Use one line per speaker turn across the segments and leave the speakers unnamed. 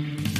Mm-hmm.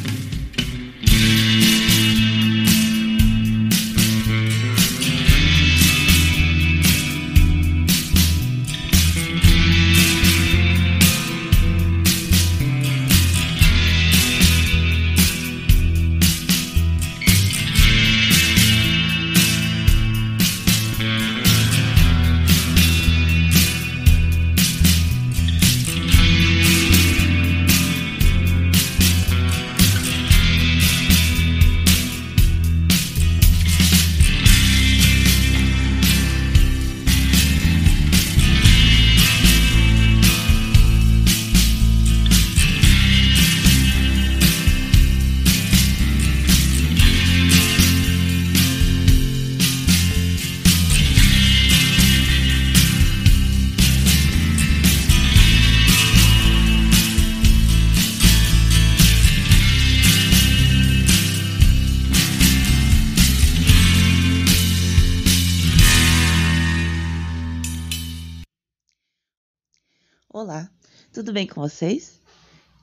Olá, tudo bem com vocês?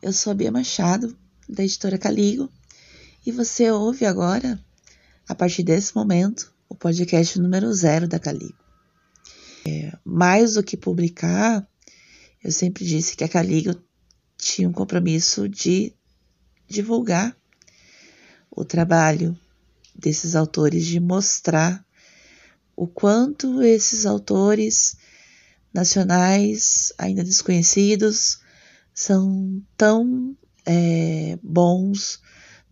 Eu sou a Bia Machado, da editora Caligo, e você ouve agora, a partir desse momento, o podcast número zero da Caligo. É, mais do que publicar, eu sempre disse que a Caligo tinha um compromisso de divulgar o trabalho desses autores, de mostrar o quanto esses autores nacionais ainda desconhecidos são tão é, bons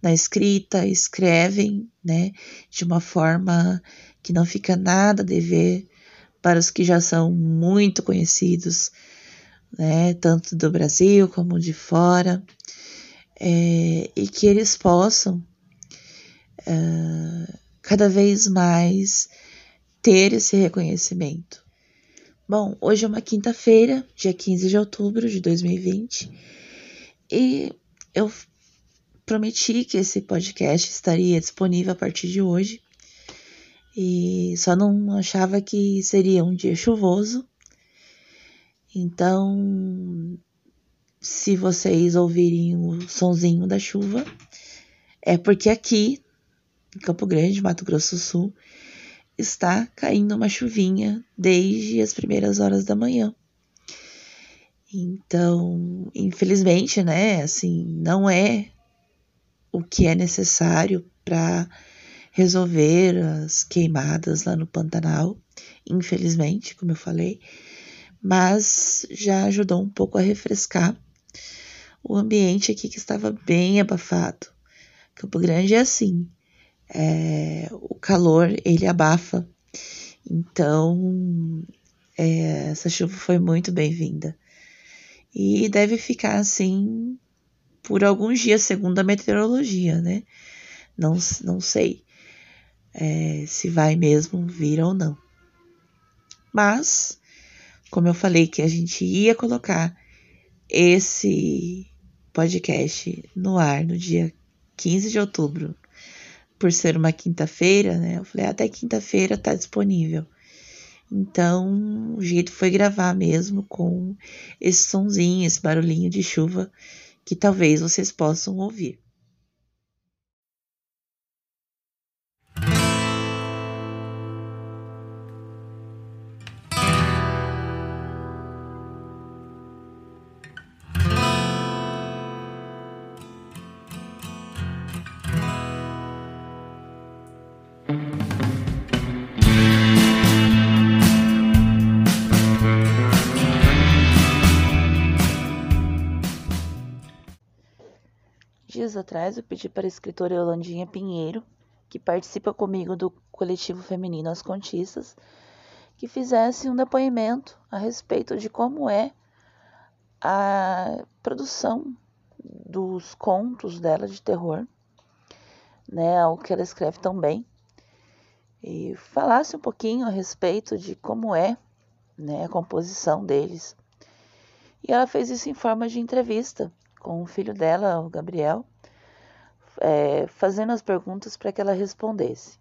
na escrita, escrevem né, de uma forma que não fica nada a dever para os que já são muito conhecidos, né, tanto do Brasil como de fora, é, e que eles possam é, cada vez mais ter esse reconhecimento. Bom, hoje é uma quinta-feira, dia 15 de outubro de 2020, e eu prometi que esse podcast estaria disponível a partir de hoje, e só não achava que seria um dia chuvoso. Então, se vocês ouvirem o sonzinho da chuva, é porque aqui, em Campo Grande, Mato Grosso do Sul, está caindo uma chuvinha desde as primeiras horas da manhã. Então, infelizmente, né, assim, não é o que é necessário para resolver as queimadas lá no Pantanal, infelizmente, como eu falei, mas já ajudou um pouco a refrescar o ambiente aqui que estava bem abafado. Campo Grande é assim, é, o calor ele abafa. Então, é, essa chuva foi muito bem-vinda. E deve ficar assim por alguns dias, segundo a meteorologia, né? Não, não sei é, se vai mesmo vir ou não. Mas, como eu falei que a gente ia colocar esse podcast no ar no dia 15 de outubro por ser uma quinta-feira, né? Eu falei, até quinta-feira tá disponível. Então, o jeito foi gravar mesmo com esse sonzinho, esse barulhinho de chuva que talvez vocês possam ouvir. Dias atrás eu pedi para a escritora Yolandinha Pinheiro, que participa comigo do coletivo feminino As Contistas, que fizesse um depoimento a respeito de como é a produção dos contos dela de terror, né, o que ela escreve tão bem, e falasse um pouquinho a respeito de como é né, a composição deles. E ela fez isso em forma de entrevista com o filho dela, o Gabriel, é, fazendo as perguntas para que ela respondesse.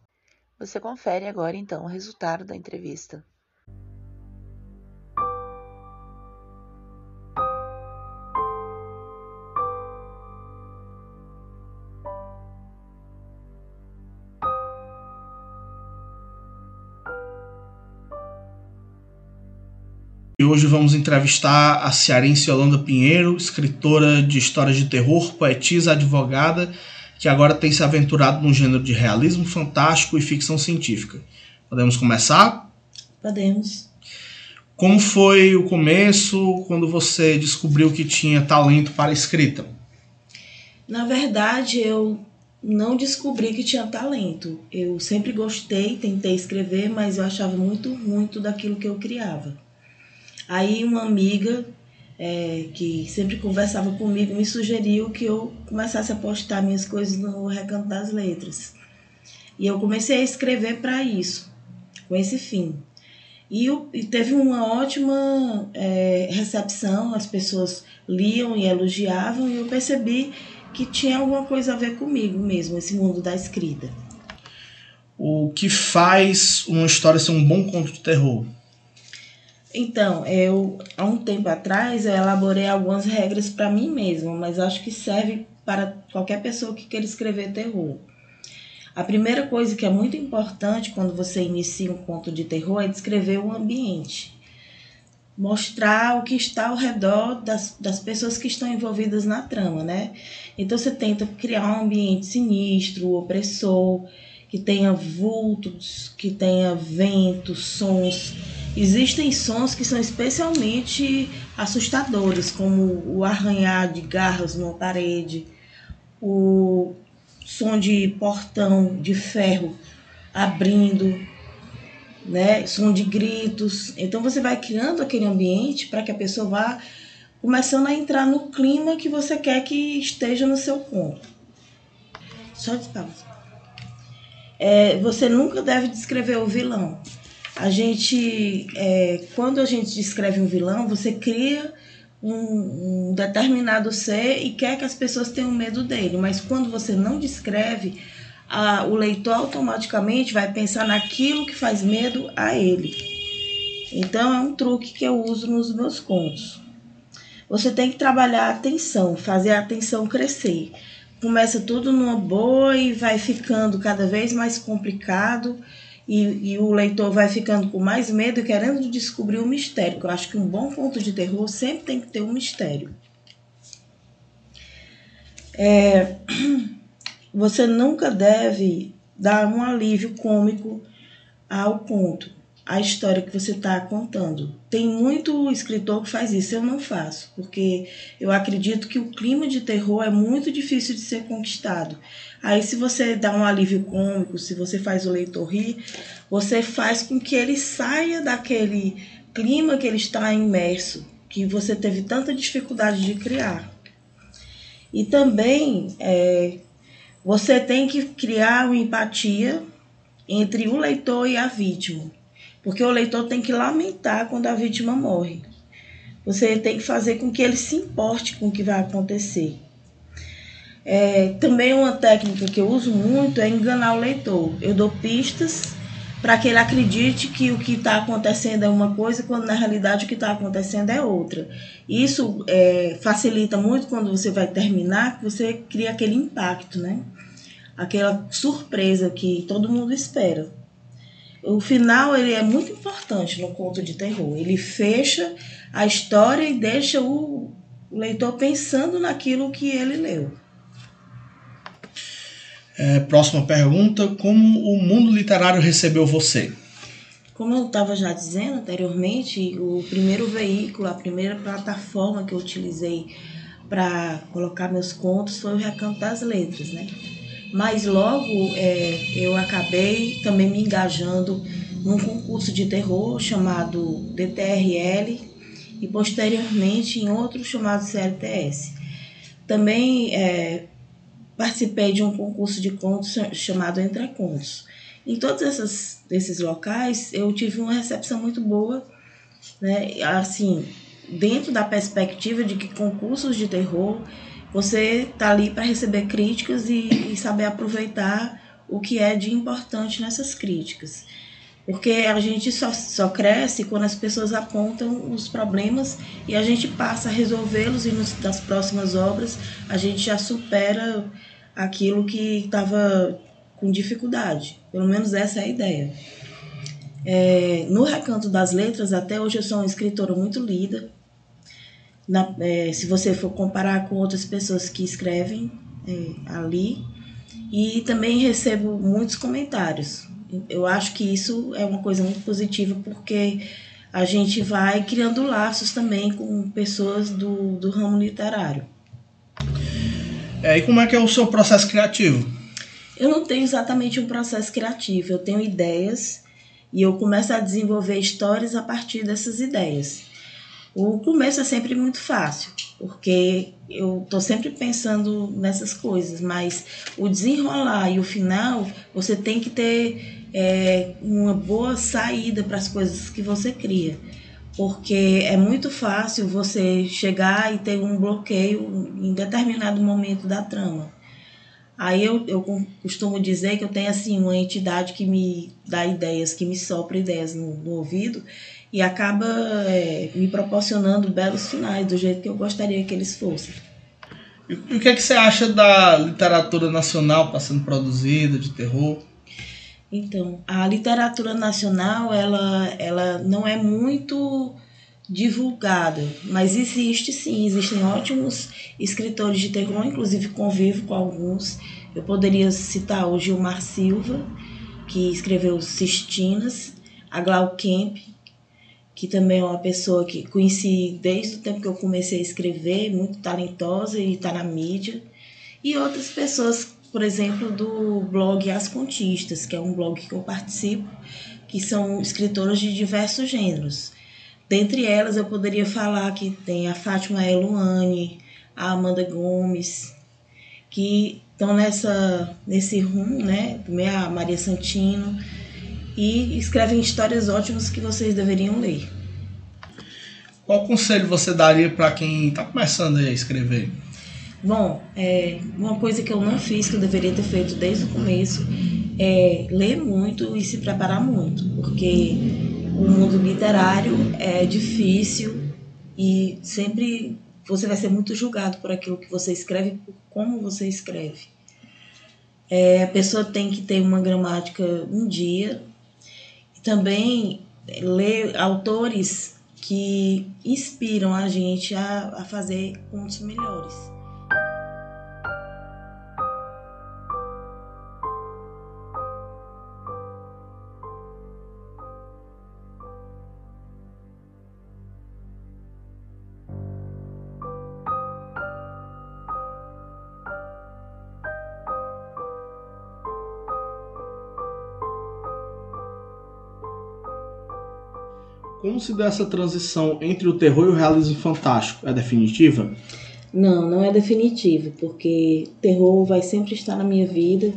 Você confere agora então o resultado da entrevista.
E hoje vamos entrevistar a cearense Yolanda Pinheiro, escritora de histórias de terror, poetisa, advogada que agora tem se aventurado no gênero de realismo fantástico e ficção científica. Podemos começar?
Podemos.
Como foi o começo quando você descobriu que tinha talento para escrita?
Na verdade, eu não descobri que tinha talento. Eu sempre gostei, tentei escrever, mas eu achava muito ruim tudo aquilo que eu criava. Aí uma amiga é, que sempre conversava comigo me sugeriu que eu começasse a postar minhas coisas no Recanto das Letras. E eu comecei a escrever para isso, com esse fim. E, eu, e teve uma ótima é, recepção, as pessoas liam e elogiavam, e eu percebi que tinha alguma coisa a ver comigo mesmo, esse mundo da escrita.
O que faz uma história ser um bom conto de terror?
Então, eu há um tempo atrás eu elaborei algumas regras para mim mesma, mas acho que serve para qualquer pessoa que queira escrever terror. A primeira coisa que é muito importante quando você inicia um conto de terror é descrever o ambiente. Mostrar o que está ao redor das, das pessoas que estão envolvidas na trama, né? Então você tenta criar um ambiente sinistro, opressor, que tenha vultos, que tenha ventos, sons Existem sons que são especialmente assustadores, como o arranhar de garras numa parede, o som de portão de ferro abrindo, né? som de gritos. Então você vai criando aquele ambiente para que a pessoa vá começando a entrar no clima que você quer que esteja no seu conto. Só de. É, você nunca deve descrever o vilão a gente, é, quando a gente descreve um vilão, você cria um, um, determinado ser e quer que as pessoas tenham medo dele, mas quando você não descreve, a, o leitor automaticamente vai pensar naquilo que faz medo a ele. Então é um truque que eu uso nos meus contos. Você tem que trabalhar a atenção, fazer a atenção crescer. Começa tudo numa boa e vai ficando cada vez mais complicado e, e, o leitor vai ficando com mais medo e querendo descobrir o mistério. Eu acho que um bom conto de terror sempre tem que ter um mistério. É, você nunca deve dar um alívio cômico ao conto a história que você está contando. Tem muito escritor que faz isso, eu não faço, porque eu acredito que o clima de terror é muito difícil de ser conquistado. Aí, se você dá um alívio cômico, se você faz o leitor rir, você faz com que ele saia daquele clima que ele está imerso, que você teve tanta dificuldade de criar. E também é, você tem que criar uma empatia entre o leitor e a vítima porque o leitor tem que lamentar quando a vítima morre. Você tem que fazer com que ele se importe com o que vai acontecer. É, também uma técnica que eu uso muito é enganar o leitor. Eu dou pistas para que ele acredite que o que está acontecendo é uma coisa, quando na realidade o que está acontecendo é outra. Isso é, facilita muito quando você vai terminar, que você cria aquele impacto, né? Aquela surpresa que todo mundo espera o final ele é muito importante no conto de terror. Ele fecha a história e deixa o leitor pensando naquilo que ele leu.
É, próxima pergunta: Como o mundo literário recebeu você?
Como eu estava já dizendo anteriormente, o primeiro veículo, a primeira plataforma que eu utilizei para colocar meus contos foi o Recanto das Letras, né? Mas logo é, eu acabei também me engajando num concurso de terror chamado DTRL e posteriormente em outro chamado CLTS. Também é, participei de um concurso de contos chamado Entre Contos. Em todos essas, esses locais eu tive uma recepção muito boa, né? assim, dentro da perspectiva de que concursos de terror você tá ali para receber críticas e, e saber aproveitar o que é de importante nessas críticas. Porque a gente só, só cresce quando as pessoas apontam os problemas e a gente passa a resolvê-los e nos, nas próximas obras a gente já supera aquilo que estava com dificuldade. Pelo menos essa é a ideia. É, no Recanto das Letras, até hoje eu sou uma escritora muito lida. Na, é, se você for comparar com outras pessoas que escrevem é, ali. E também recebo muitos comentários. Eu acho que isso é uma coisa muito positiva, porque a gente vai criando laços também com pessoas do, do ramo literário.
É, e como é que é o seu processo criativo?
Eu não tenho exatamente um processo criativo, eu tenho ideias e eu começo a desenvolver histórias a partir dessas ideias. O começo é sempre muito fácil, porque eu estou sempre pensando nessas coisas, mas o desenrolar e o final, você tem que ter é, uma boa saída para as coisas que você cria. Porque é muito fácil você chegar e ter um bloqueio em determinado momento da trama. Aí eu, eu costumo dizer que eu tenho assim uma entidade que me dá ideias, que me sopra ideias no, no ouvido e acaba é, me proporcionando belos finais do jeito que eu gostaria que eles fossem.
E o que é que você acha da literatura nacional sendo produzida de terror?
Então, a literatura nacional ela, ela não é muito divulgada, mas existe sim, existem ótimos escritores de terror, inclusive convivo com alguns. Eu poderia citar o Gilmar Silva, que escreveu Sistinas, a Glau Kemp, que também é uma pessoa que conheci desde o tempo que eu comecei a escrever, muito talentosa e está na mídia, e outras pessoas, por exemplo, do blog As Contistas, que é um blog que eu participo, que são escritoras de diversos gêneros. Dentre elas, eu poderia falar que tem a Fátima Eluane, a Amanda Gomes, que estão nessa, nesse rumo, né? Também a Maria Santino, e escrevem histórias ótimas que vocês deveriam ler.
Qual conselho você daria para quem está começando a escrever?
Bom, é, uma coisa que eu não fiz, que eu deveria ter feito desde o começo, é ler muito e se preparar muito, porque o mundo literário é difícil e sempre você vai ser muito julgado por aquilo que você escreve, por como você escreve. É, a pessoa tem que ter uma gramática um dia e também ler autores que inspiram a gente a, a fazer contos melhores.
Como se dá essa transição entre o terror e o realismo fantástico? É definitiva?
Não, não é definitiva, porque terror vai sempre estar na minha vida.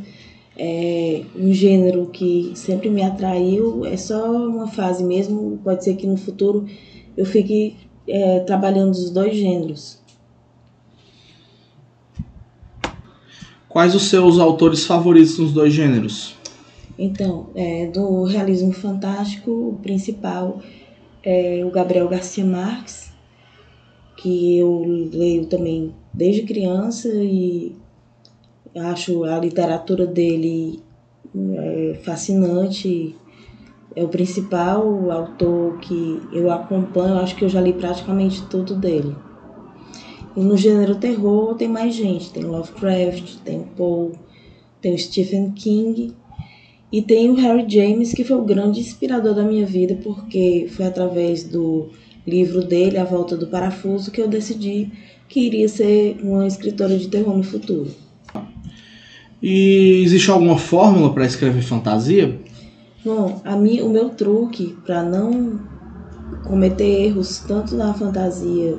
É um gênero que sempre me atraiu, é só uma fase mesmo. Pode ser que no futuro eu fique é, trabalhando os dois gêneros.
Quais os seus autores favoritos nos dois gêneros?
Então, é, do realismo fantástico, o principal é o Gabriel Garcia Marques, que eu leio também desde criança e acho a literatura dele é, fascinante. É o principal autor que eu acompanho, acho que eu já li praticamente tudo dele. E no gênero terror tem mais gente, tem Lovecraft, tem Poe, tem Stephen King e tem o Harry James, que foi o grande inspirador da minha vida, porque foi através do livro dele, A Volta do Parafuso, que eu decidi que iria ser uma escritora de terror no futuro.
E existe alguma fórmula para escrever fantasia?
Bom, a mim, o meu truque para não cometer erros tanto na fantasia,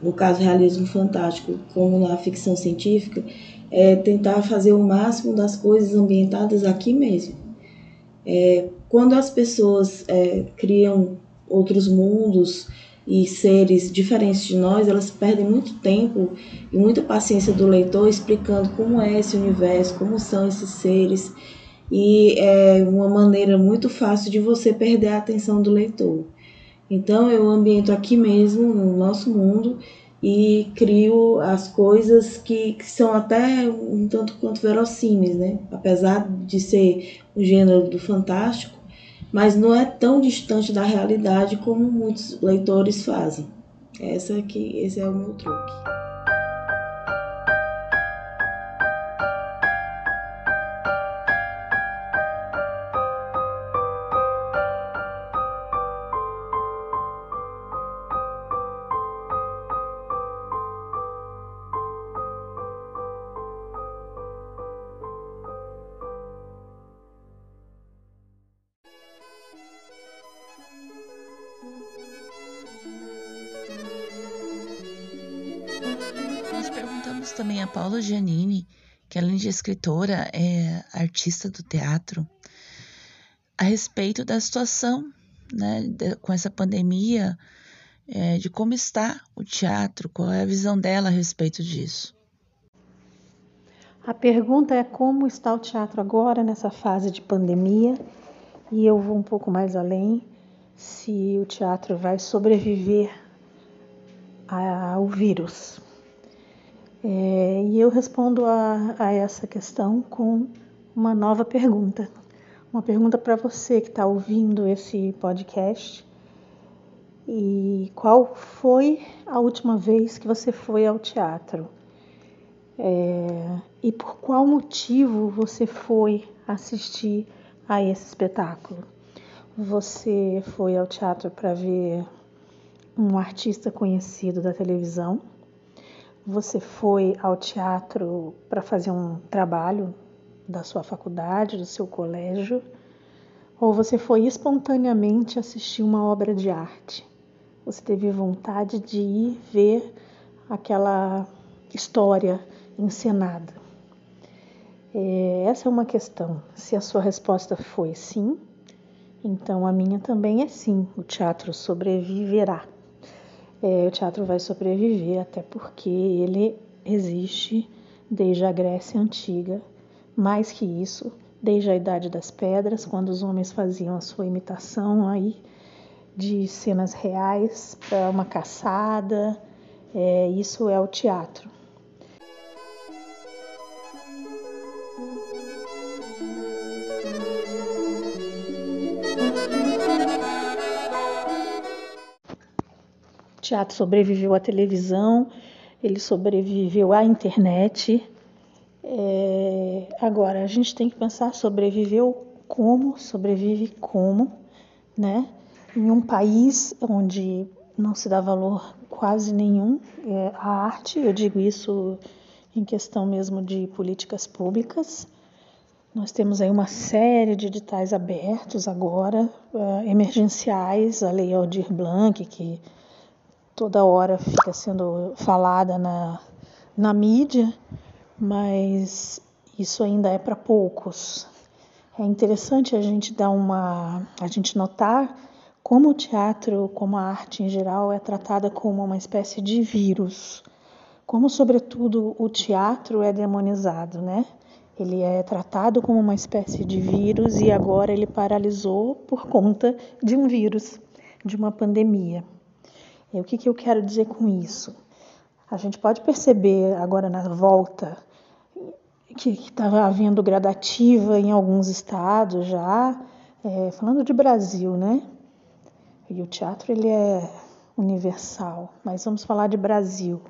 no caso realismo fantástico, como na ficção científica, é tentar fazer o máximo das coisas ambientadas aqui mesmo. É, quando as pessoas é, criam outros mundos e seres diferentes de nós, elas perdem muito tempo e muita paciência do leitor explicando como é esse universo, como são esses seres, e é uma maneira muito fácil de você perder a atenção do leitor. Então eu ambiento aqui mesmo, no nosso mundo, e crio as coisas que, que, são até um tanto quanto verossímeis, né? Apesar de ser o gênero do fantástico, mas não é tão distante da realidade como muitos leitores fazem. Essa que esse é o meu truque.
Também a Paula Giannini, que além de escritora, é artista do teatro, a respeito da situação né, de, com essa pandemia, é, de como está o teatro, qual é a visão dela a respeito disso.
A pergunta é como está o teatro agora nessa fase de pandemia, e eu vou um pouco mais além, se o teatro vai sobreviver ao vírus. É, e eu respondo a, a essa questão com uma nova pergunta. Uma pergunta para você que está ouvindo esse podcast. E qual foi a última vez que você foi ao teatro? É, e por qual motivo você foi assistir a esse espetáculo? Você foi ao teatro para ver um artista conhecido da televisão? Você foi ao teatro para fazer um trabalho da sua faculdade, do seu colégio, ou você foi espontaneamente assistir uma obra de arte? Você teve vontade de ir ver aquela história encenada? É, essa é uma questão. Se a sua resposta foi sim, então a minha também é sim. O teatro sobreviverá é, o teatro vai sobreviver, até porque ele existe desde a Grécia Antiga. Mais que isso, desde a Idade das Pedras, quando os homens faziam a sua imitação aí de cenas reais para uma caçada. É, isso é o teatro. Teatro sobreviveu à televisão, ele sobreviveu à internet. É, agora, a gente tem que pensar sobreviveu como, sobrevive como, né? Em um país onde não se dá valor quase nenhum é, à arte, eu digo isso em questão mesmo de políticas públicas. Nós temos aí uma série de editais abertos agora, uh, emergenciais, a Lei Aldir Blanc, que toda hora fica sendo falada na, na mídia, mas isso ainda é para poucos. É interessante a gente dar uma, a gente notar como o teatro, como a arte em geral é tratada como uma espécie de vírus. Como sobretudo o teatro é demonizado, né? Ele é tratado como uma espécie de vírus e agora ele paralisou por conta de um vírus, de uma pandemia. E o que, que eu quero dizer com isso? A gente pode perceber agora na volta que estava havendo gradativa em alguns estados já, é, falando de Brasil, né? E o teatro ele é universal, mas vamos falar de Brasil.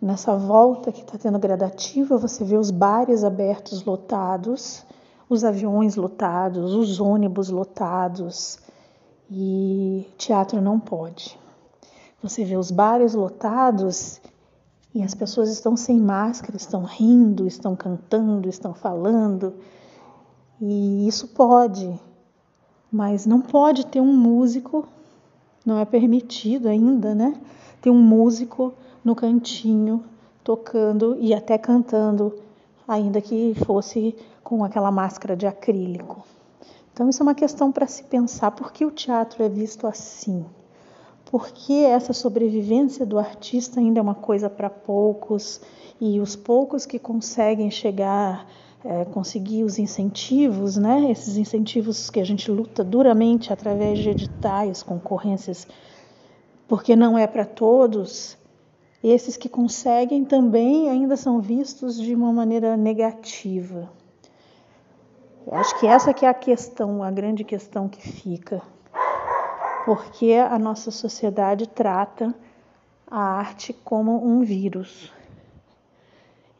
Nessa volta que está tendo gradativa, você vê os bares abertos lotados, os aviões lotados, os ônibus lotados, e teatro não pode. Você vê os bares lotados e as pessoas estão sem máscara, estão rindo, estão cantando, estão falando. E isso pode, mas não pode ter um músico, não é permitido ainda, né? Ter um músico no cantinho tocando e até cantando, ainda que fosse com aquela máscara de acrílico. Então, isso é uma questão para se pensar: por que o teatro é visto assim? Por que essa sobrevivência do artista ainda é uma coisa para poucos e os poucos que conseguem chegar, é, conseguir os incentivos, né? esses incentivos que a gente luta duramente através de editais, concorrências, porque não é para todos, esses que conseguem também ainda são vistos de uma maneira negativa. Eu acho que essa que é a questão, a grande questão que fica. Porque a nossa sociedade trata a arte como um vírus.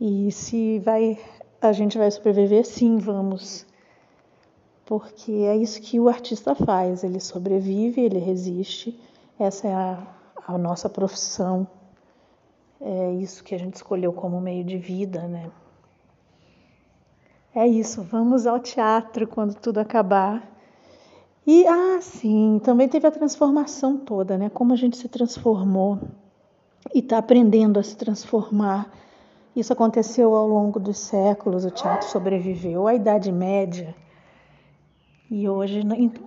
E se vai a gente vai sobreviver, sim, vamos. Porque é isso que o artista faz, ele sobrevive, ele resiste. Essa é a, a nossa profissão. É isso que a gente escolheu como meio de vida, né? É isso, vamos ao teatro quando tudo acabar. E, ah, sim, também teve a transformação toda, né? Como a gente se transformou e está aprendendo a se transformar. Isso aconteceu ao longo dos séculos, o teatro sobreviveu à Idade Média. E hoje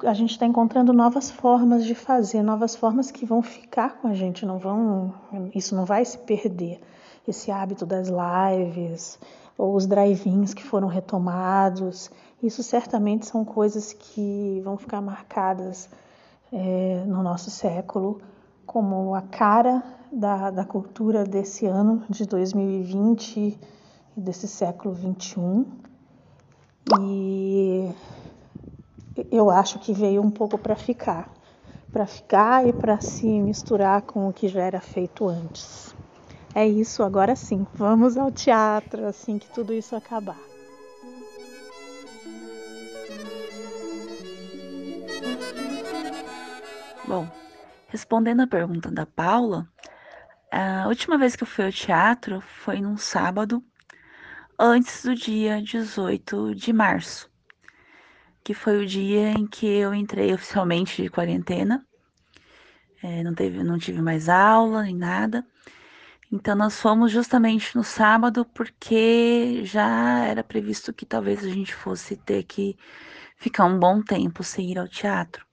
a gente está encontrando novas formas de fazer, novas formas que vão ficar com a gente, não vão, isso não vai se perder. Esse hábito das lives, ou os drive-ins que foram retomados. Isso certamente são coisas que vão ficar marcadas é, no nosso século como a cara da, da cultura desse ano de 2020 e desse século 21. E eu acho que veio um pouco para ficar, para ficar e para se misturar com o que já era feito antes. É isso, agora sim. Vamos ao teatro assim que tudo isso acabar.
Bom, respondendo a pergunta da Paula, a última vez que eu fui ao teatro foi num sábado, antes do dia 18 de março, que foi o dia em que eu entrei oficialmente de quarentena. É, não, teve, não tive mais aula nem nada. Então nós fomos justamente no sábado porque já era previsto que talvez a gente fosse ter que ficar um bom tempo sem ir ao teatro.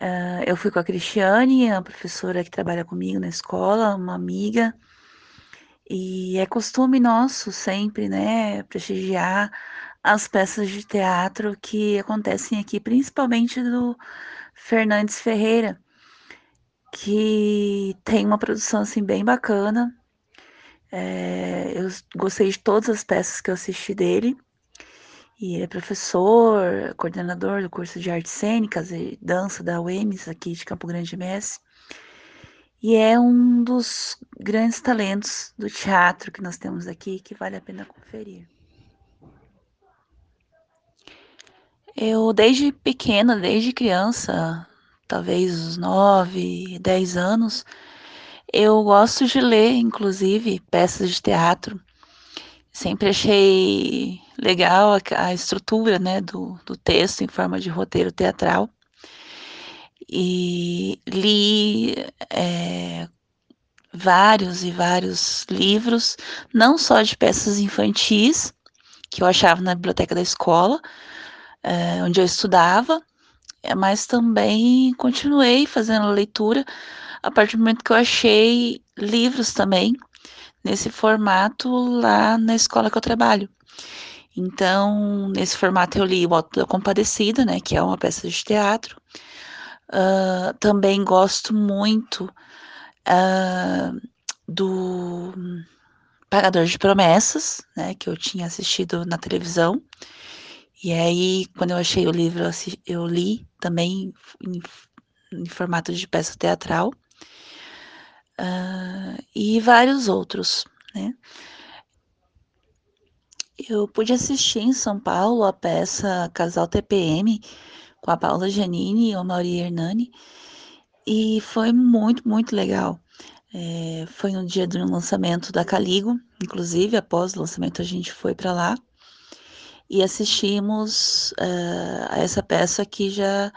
Uh, eu fui com a Cristiane, a professora que trabalha comigo na escola, uma amiga, e é costume nosso sempre, né, prestigiar as peças de teatro que acontecem aqui, principalmente do Fernandes Ferreira, que tem uma produção assim bem bacana. É, eu gostei de todas as peças que eu assisti dele. E ele é professor, coordenador do curso de artes cênicas e dança da UEMS aqui de Campo Grande MS. E é um dos grandes talentos do teatro que nós temos aqui que vale a pena conferir. Eu, desde pequena, desde criança, talvez uns 9, 10 anos, eu gosto de ler, inclusive, peças de teatro. Sempre achei legal a, a estrutura né, do, do texto em forma de roteiro teatral. E li é, vários e vários livros, não só de peças infantis, que eu achava na biblioteca da escola, é, onde eu estudava, mas também continuei fazendo leitura a partir do momento que eu achei livros também nesse formato lá na escola que eu trabalho. Então, nesse formato eu li O Alto da Compadecida, né, que é uma peça de teatro. Uh, também gosto muito uh, do Pagador de Promessas, né, que eu tinha assistido na televisão. E aí, quando eu achei o livro, eu li também em, em formato de peça teatral. Uh, e vários outros, né? Eu pude assistir em São Paulo a peça Casal TPM com a Paula Giannini e o Mauri Hernani e foi muito, muito legal. É, foi no dia do lançamento da Caligo, inclusive após o lançamento a gente foi para lá e assistimos uh, a essa peça que já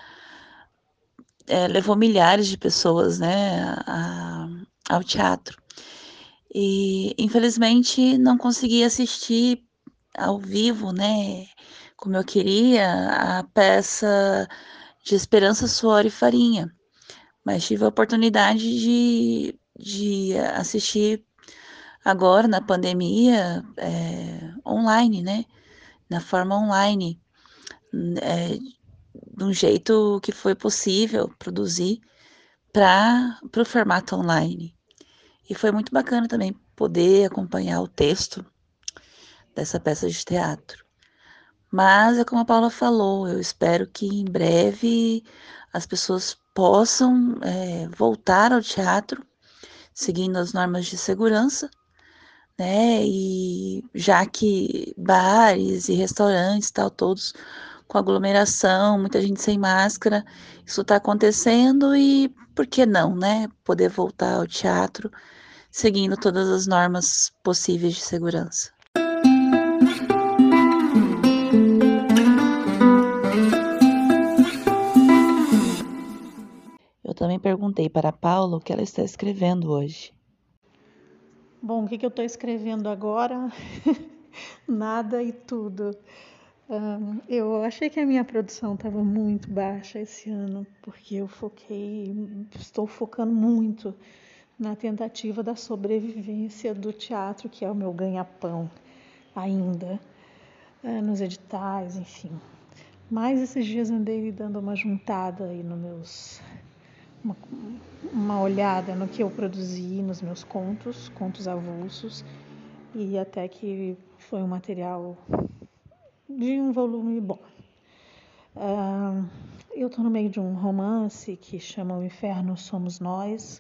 uh, levou milhares de pessoas né, a, ao teatro. E infelizmente não consegui assistir ao vivo, né, como eu queria, a peça de Esperança, Suor e Farinha. Mas tive a oportunidade de, de assistir agora na pandemia é, online, né? Na forma online, é, de um jeito que foi possível produzir para o formato online. E foi muito bacana também poder acompanhar o texto dessa peça de teatro.
Mas é como a Paula falou, eu espero que em breve as pessoas possam é, voltar ao teatro seguindo as normas de segurança, né? E já que bares e restaurantes, tal, todos com aglomeração, muita gente sem máscara, isso está acontecendo e por que não, né? Poder voltar ao teatro seguindo todas as normas possíveis de segurança. Eu também perguntei para a Paula o que ela está escrevendo hoje.
Bom, o que, que eu estou escrevendo agora? Nada e tudo. Um, eu achei que a minha produção estava muito baixa esse ano, porque eu foquei, estou focando muito na tentativa da sobrevivência do teatro, que é o meu ganha-pão ainda, é, nos editais, enfim. Mas esses dias andei dando uma juntada aí nos meus. Uma, uma olhada no que eu produzi nos meus contos, contos avulsos, e até que foi um material de um volume bom. Uh, eu estou no meio de um romance que chama O Inferno Somos Nós,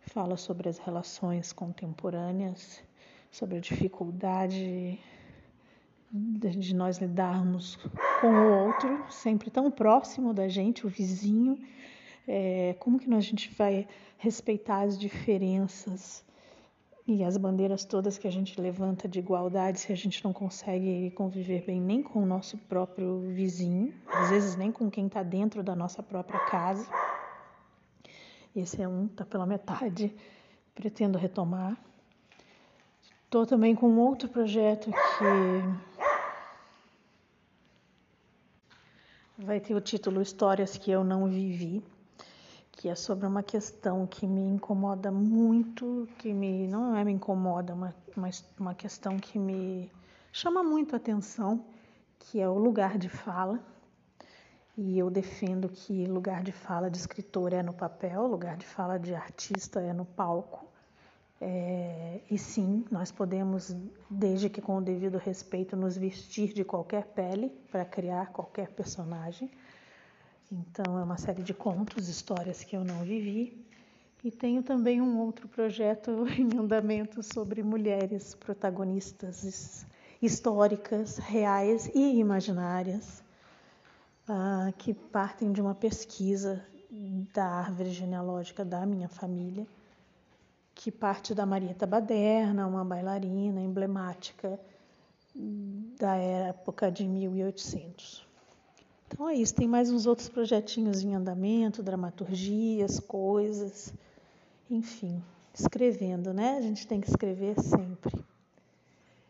fala sobre as relações contemporâneas, sobre a dificuldade de nós lidarmos com o outro, sempre tão próximo da gente, o vizinho, é, como que a gente vai respeitar as diferenças e as bandeiras todas que a gente levanta de igualdade se a gente não consegue conviver bem nem com o nosso próprio vizinho, às vezes nem com quem está dentro da nossa própria casa. Esse é um, tá pela metade. Pretendo retomar. Estou também com um outro projeto que vai ter o título Histórias que eu não vivi, que é sobre uma questão que me incomoda muito, que me não é me incomoda, mas uma questão que me chama muito a atenção, que é o lugar de fala e eu defendo que lugar de fala de escritor é no papel, lugar de fala de artista é no palco. É, e sim, nós podemos, desde que com o devido respeito, nos vestir de qualquer pele para criar qualquer personagem. Então, é uma série de contos, histórias que eu não vivi. E tenho também um outro projeto em andamento sobre mulheres protagonistas históricas, reais e imaginárias ah, que partem de uma pesquisa da árvore genealógica da minha família, que parte da Marieta Baderna, uma bailarina emblemática da época de 1800. Então é isso, tem mais uns outros projetinhos em andamento, dramaturgias, coisas, enfim, escrevendo, né? A gente tem que escrever sempre.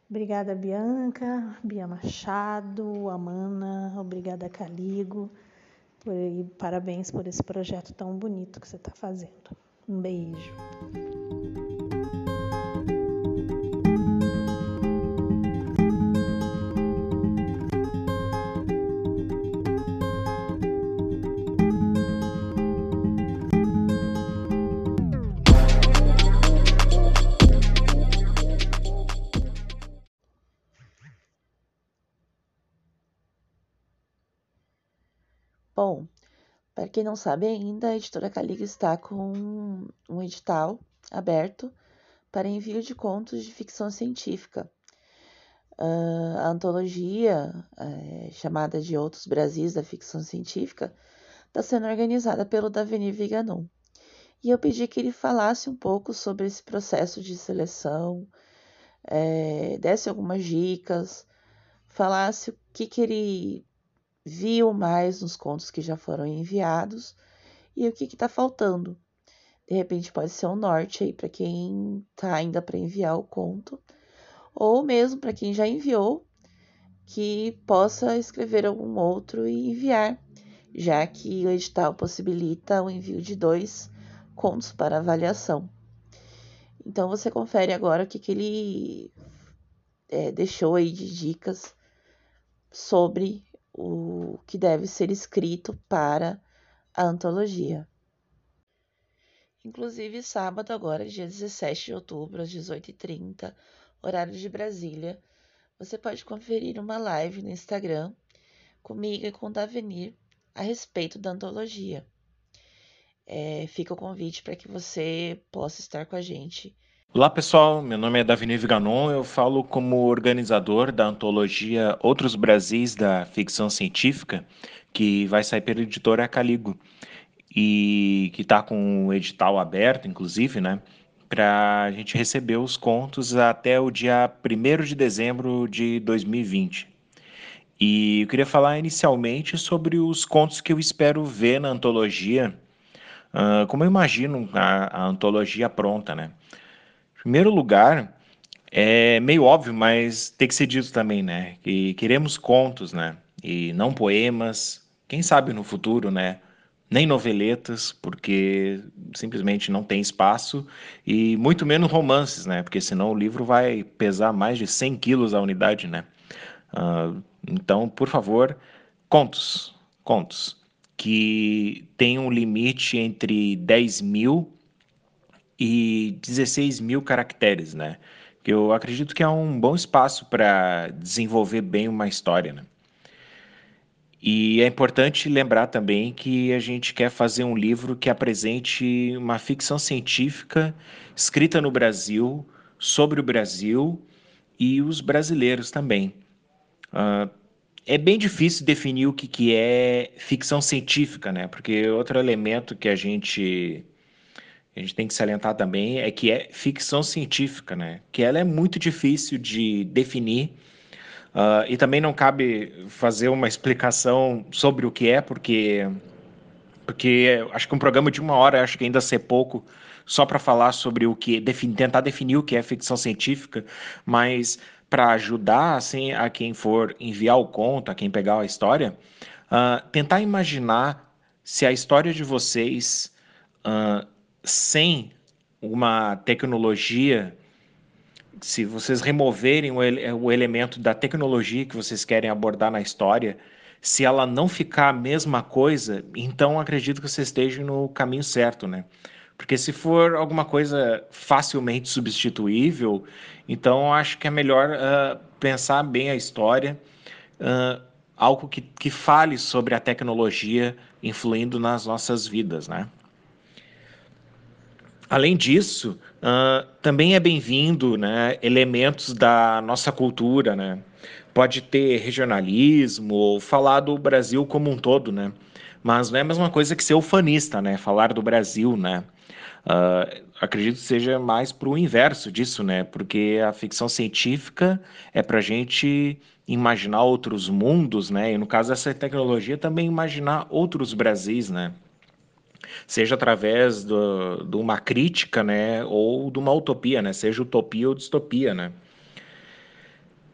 Obrigada, Bianca, Bia Machado, Amana, obrigada, Caligo. E parabéns por esse projeto tão bonito que você está fazendo. Um beijo.
Para quem não sabe ainda, a editora Caliga está com um edital aberto para envio de contos de ficção científica. Uh, a antologia, é, chamada de Outros Brasis da Ficção Científica, está sendo organizada pelo Davenir Viganon. E eu pedi que ele falasse um pouco sobre esse processo de seleção, é, desse algumas dicas, falasse o que, que ele viu mais nos contos que já foram enviados e o que está faltando. De repente pode ser um norte aí para quem está ainda para enviar o conto, ou mesmo para quem já enviou, que possa escrever algum outro e enviar, já que o edital possibilita o envio de dois contos para avaliação. Então você confere agora o que, que ele é, deixou aí de dicas sobre o que deve ser escrito para a antologia. Inclusive, sábado, agora, dia 17 de outubro, às 18h30, horário de Brasília, você pode conferir uma live no Instagram comigo e com o Davenir a respeito da antologia. É, fica o convite para que você possa estar com a gente.
Olá pessoal, meu nome é Davinir Viganon, eu falo como organizador da antologia Outros Brasis da Ficção Científica, que vai sair pela editora Caligo, e que está com o edital aberto, inclusive, né? Para a gente receber os contos até o dia 1 de dezembro de 2020. E eu queria falar inicialmente sobre os contos que eu espero ver na antologia, uh, como eu imagino a, a, antologia pronta, né? Primeiro lugar, é meio óbvio, mas tem que ser dito também, né? Que queremos contos, né? E não poemas, quem sabe no futuro, né? Nem noveletas, porque simplesmente não tem espaço, e muito menos romances, né? Porque senão o livro vai pesar mais de 100 quilos a unidade, né? Uh, então, por favor, contos, contos, que tem um limite entre 10 mil e 16 mil caracteres, né? Que eu acredito que é um bom espaço para desenvolver bem uma história, né? E é importante lembrar também que a gente quer fazer um livro que apresente uma ficção científica escrita no Brasil, sobre o Brasil e os brasileiros também. Uh, é bem difícil definir o que, que é ficção científica, né? Porque outro elemento que a gente, a gente tem que salientar também é que é ficção científica, né? Que ela é muito difícil de definir uh, e também não cabe fazer uma explicação sobre o que é, porque porque acho que um programa de uma hora acho que ainda ser pouco só para falar sobre o que tentar definir o que é ficção científica, mas para ajudar assim a quem for enviar o conto, a quem pegar a história, uh, tentar imaginar se a história de vocês uh, sem uma tecnologia, se vocês removerem o, ele o elemento da tecnologia que vocês querem abordar na história, se ela não ficar a mesma coisa, então acredito que vocês estejam no caminho certo, né? Porque se for alguma coisa facilmente substituível, então acho que é melhor uh, pensar bem a história, uh, algo que, que fale sobre a tecnologia influindo nas nossas vidas, né? Além disso, uh, também é bem-vindo né, elementos da nossa cultura, né? Pode ter regionalismo ou falar do Brasil como um todo, né? Mas não é a mesma coisa que ser ufanista, né? Falar do Brasil, né? Uh, acredito que seja mais para o inverso disso, né? Porque a ficção científica é para a gente imaginar outros mundos, né? E no caso dessa tecnologia também imaginar outros Brasis, né? Seja através do, de uma crítica, né? Ou de uma utopia, né? Seja utopia ou distopia, né?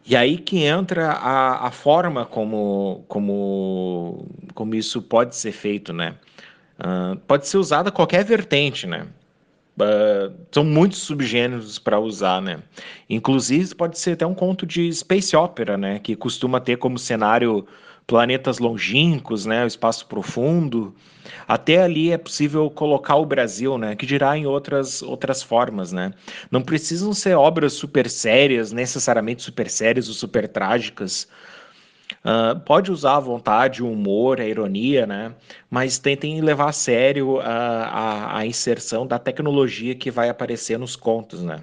E aí que entra a, a forma como, como, como isso pode ser feito, né? Uh, pode ser usada qualquer vertente, né? Uh, são muitos subgêneros para usar, né? Inclusive pode ser até um conto de space opera, né? Que costuma ter como cenário planetas longínquos, né? O espaço profundo. Até ali é possível colocar o Brasil, né? Que dirá em outras outras formas, né? Não precisam ser obras super sérias, necessariamente super sérias ou super trágicas. Uh, pode usar à vontade o humor, a ironia, né? Mas tentem levar a sério a, a, a inserção da tecnologia que vai aparecer nos contos, né?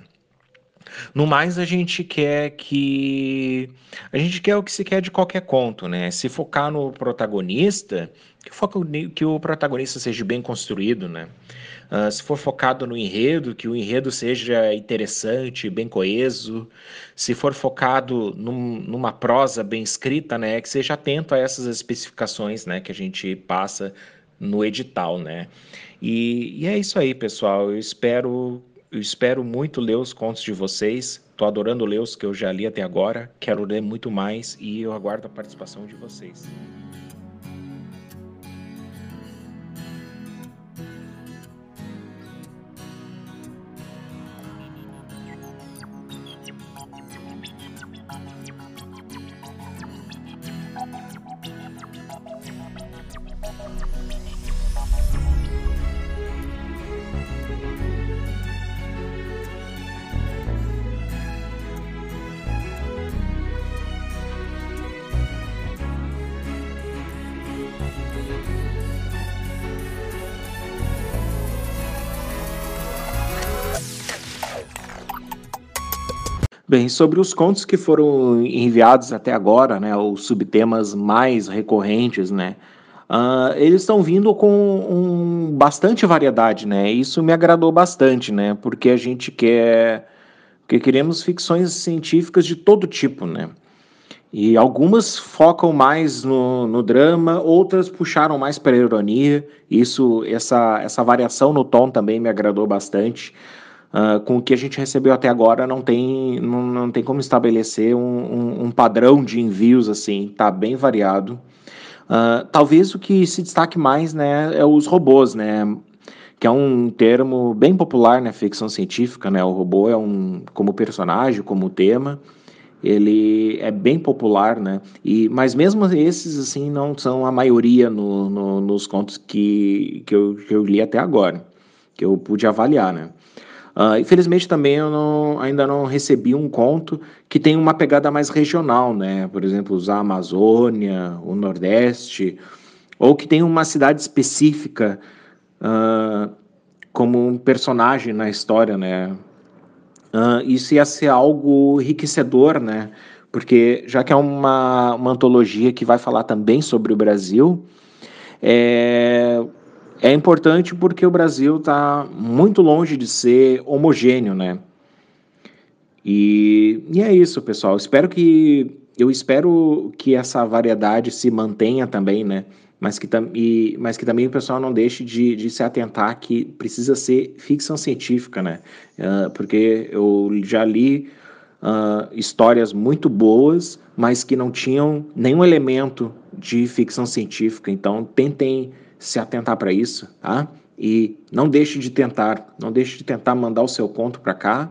No mais, a gente quer que. A gente quer o que se quer de qualquer conto, né? Se focar no protagonista, que, foca, que o protagonista seja bem construído, né? Uh, se for focado no enredo, que o enredo seja interessante, bem coeso. Se for focado num, numa prosa bem escrita, né? Que seja atento a essas especificações, né? Que a gente passa no edital, né? E, e é isso aí, pessoal. Eu espero eu espero muito ler os contos de vocês. Estou adorando ler os que eu já li até agora. Quero ler muito mais e eu aguardo a participação de vocês. Bem, sobre os contos que foram enviados até agora, né, os subtemas mais recorrentes, né, uh, eles estão vindo com um, bastante variedade, né, isso me agradou bastante, né, porque a gente quer, queremos ficções científicas de todo tipo, né, e algumas focam mais no, no drama, outras puxaram mais para a ironia, isso, essa, essa variação no tom também me agradou bastante, Uh, com o que a gente recebeu até agora, não tem, não, não tem como estabelecer um, um, um padrão de envios assim, tá bem variado. Uh, talvez o que se destaque mais né, é os robôs, né? Que é um termo bem popular na ficção científica, né? O robô é um como personagem, como tema, ele é bem popular, né? E, mas mesmo esses, assim, não são a maioria no, no, nos contos que, que, eu, que eu li até agora, que eu pude avaliar, né? Uh, infelizmente também eu não, ainda não recebi um conto que tem uma pegada mais regional, né? Por exemplo, usar a Amazônia, o Nordeste, ou que tem uma cidade específica uh, como um personagem na história, né? Uh, isso ia ser algo enriquecedor, né? Porque já que é uma, uma antologia que vai falar também sobre o Brasil, é, é importante porque o Brasil está muito longe de ser homogêneo, né? E, e é isso, pessoal. Espero que eu espero que essa variedade se mantenha também, né? Mas que, e, mas que também o pessoal não deixe de, de se atentar que precisa ser ficção científica, né? Uh, porque eu já li uh, histórias muito boas, mas que não tinham nenhum elemento de ficção científica. Então, tentem se atentar para isso, tá? E não deixe de tentar, não deixe de tentar mandar o seu conto para cá,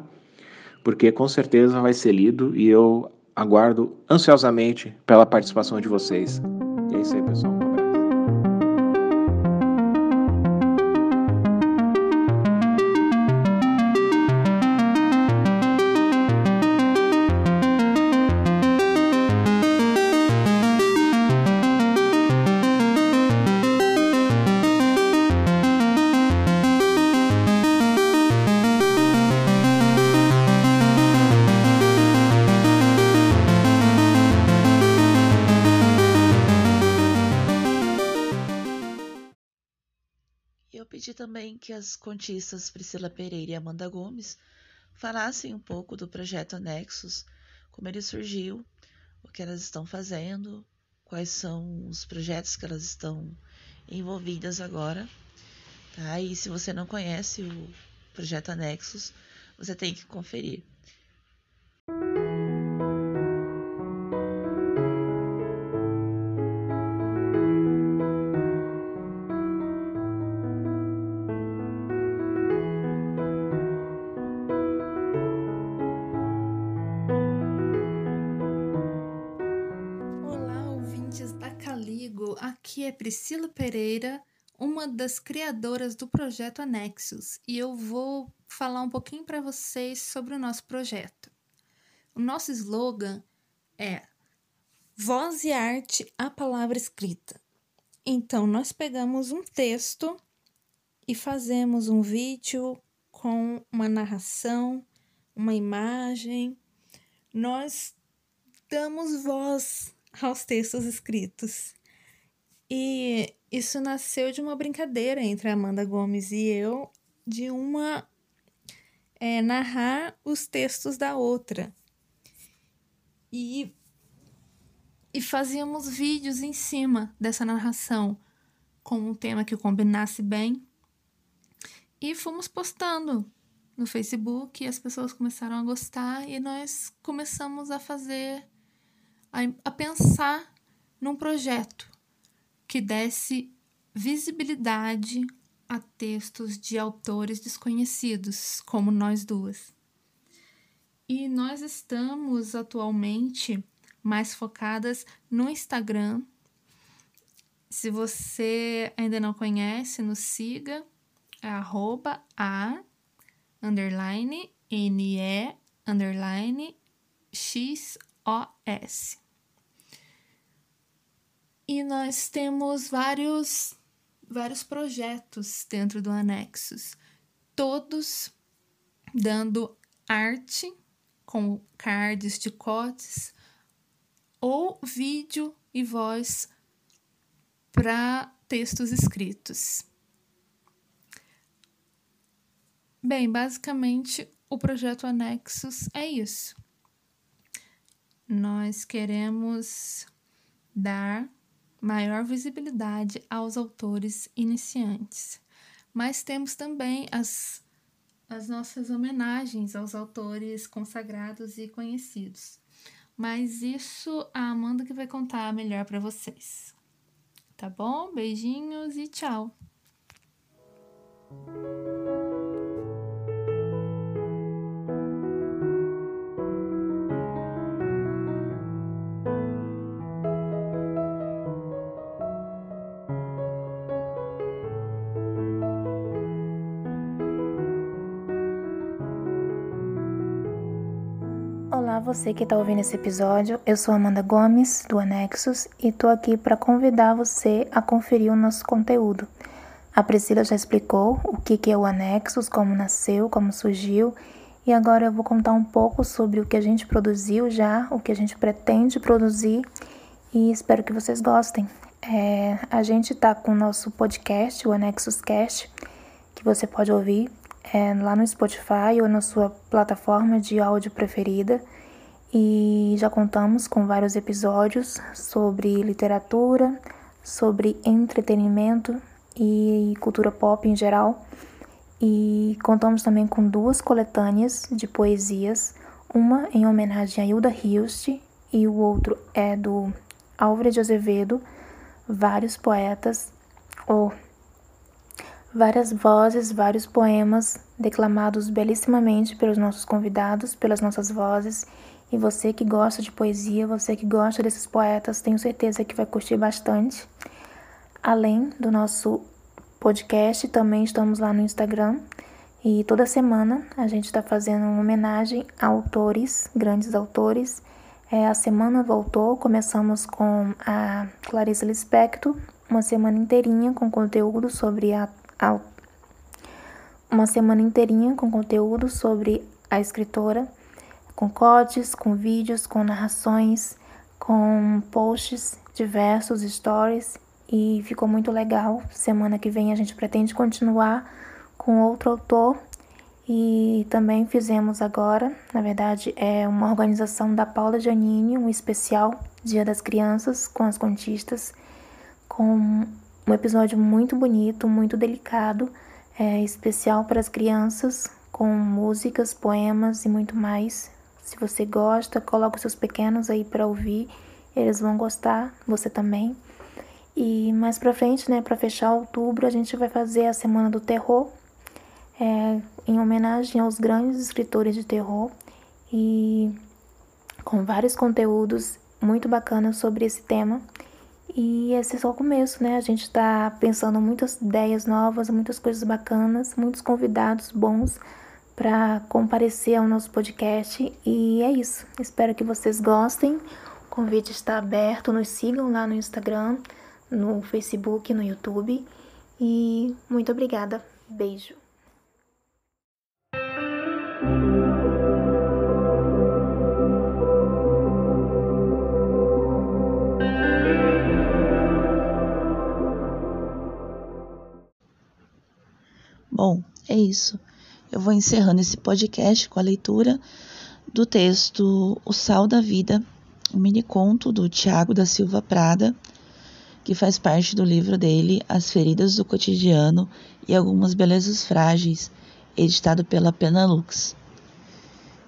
porque com certeza vai ser lido e eu aguardo ansiosamente pela participação de vocês. E é isso aí, pessoal.
As contistas Priscila Pereira e Amanda Gomes falassem um pouco do projeto Anexos, como ele surgiu, o que elas estão fazendo, quais são os projetos que elas estão envolvidas agora. Tá? E se você não conhece o projeto Anexos, você tem que conferir.
Priscila Pereira, uma das criadoras do projeto Anexos, e eu vou falar um pouquinho para vocês sobre o nosso projeto. O nosso slogan é Voz e arte à palavra escrita. Então, nós pegamos um texto e fazemos um vídeo com uma narração, uma imagem. Nós damos voz aos textos escritos. E isso nasceu de uma brincadeira entre a Amanda Gomes e eu, de uma é, narrar os textos da outra. E, e fazíamos vídeos em cima dessa narração, com um tema que combinasse bem. E fomos postando no Facebook, e as pessoas começaram a gostar, e nós começamos a fazer, a, a pensar num projeto que desse visibilidade a textos de autores desconhecidos, como nós duas. E nós estamos atualmente mais focadas no Instagram. Se você ainda não conhece, nos siga, é arroba a underline ne underline. E nós temos vários, vários projetos dentro do Anexos, todos dando arte com cards de cotes, ou vídeo e voz para textos escritos. Bem, basicamente o projeto Anexos é isso. Nós queremos dar maior visibilidade aos autores iniciantes, mas temos também as, as nossas homenagens aos autores consagrados e conhecidos. Mas isso a Amanda que vai contar melhor para vocês. Tá bom? Beijinhos e tchau!
Você que está ouvindo esse episódio. Eu sou Amanda Gomes, do Anexos, e estou aqui para convidar você a conferir o nosso conteúdo. A Priscila já explicou o que é o Anexos, como nasceu, como surgiu, e agora eu vou contar um pouco sobre o que a gente produziu já, o que a gente pretende produzir, e espero que vocês gostem. É, a gente está com o nosso podcast, o Anexos Cast, que você pode ouvir é, lá no Spotify ou na sua plataforma de áudio preferida. E já contamos com vários episódios sobre literatura, sobre entretenimento e cultura pop em geral. E contamos também com duas coletâneas de poesias, uma em homenagem a Hilda Hilst e o outro é do Álvaro de Azevedo, vários poetas, ou várias vozes, vários poemas declamados belíssimamente pelos nossos convidados, pelas nossas vozes. E você que gosta de poesia, você que gosta desses poetas, tenho certeza que vai curtir bastante. Além do nosso podcast, também estamos lá no Instagram. E toda semana a gente está fazendo uma homenagem a autores, grandes autores. É, a semana voltou, começamos com a Clarice Lispector, uma semana inteirinha com conteúdo sobre a uma semana inteirinha com conteúdo sobre a escritora, com codes, com vídeos, com narrações, com posts diversos, stories e ficou muito legal. Semana que vem a gente pretende continuar com outro autor e também fizemos agora, na verdade, é uma organização da Paula Giannini, um especial Dia das Crianças com as contistas, com um episódio muito bonito, muito delicado, é, especial para as crianças, com músicas, poemas e muito mais. Se você gosta, coloque os seus pequenos aí para ouvir, eles vão gostar, você também. E mais para frente, né, para fechar outubro, a gente vai fazer a Semana do Terror, é, em homenagem aos grandes escritores de terror e com vários conteúdos muito bacanas sobre esse tema. E esse é só o começo, né? A gente está pensando muitas ideias novas, muitas coisas bacanas, muitos convidados bons para comparecer ao nosso podcast. E é isso. Espero que vocês gostem. O convite está aberto. Nos sigam lá no Instagram, no Facebook, no YouTube. E muito obrigada. Beijo.
Bom, é isso. Eu vou encerrando esse podcast com a leitura do texto O Sal da Vida, um mini conto do Tiago da Silva Prada, que faz parte do livro dele As Feridas do Cotidiano e Algumas Belezas Frágeis, editado pela Penalux.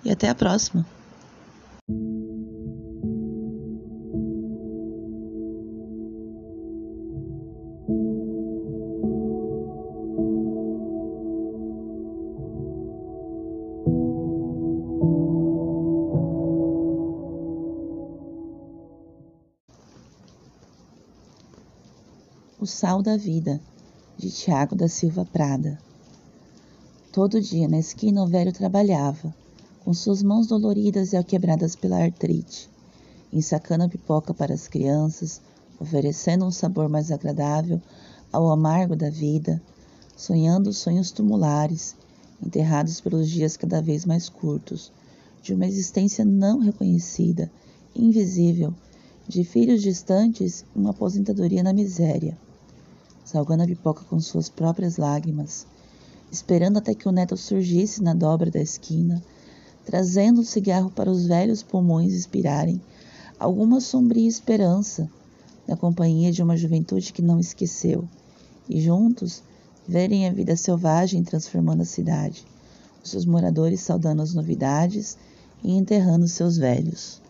E até a próxima! Sal da Vida, de Tiago da Silva Prada. Todo dia na esquina o velho trabalhava, com suas mãos doloridas e alquebradas pela artrite, ensacando a pipoca para as crianças, oferecendo um sabor mais agradável ao amargo da vida, sonhando sonhos tumulares, enterrados pelos dias cada vez mais curtos, de uma existência não reconhecida, invisível, de filhos distantes e uma aposentadoria na miséria, salgando a pipoca com suas próprias lágrimas, esperando até que o neto surgisse na dobra da esquina, trazendo o cigarro para os velhos pulmões inspirarem alguma sombria esperança na companhia de uma juventude que não esqueceu, e juntos verem a vida selvagem transformando a cidade, os seus moradores saudando as novidades e enterrando seus velhos.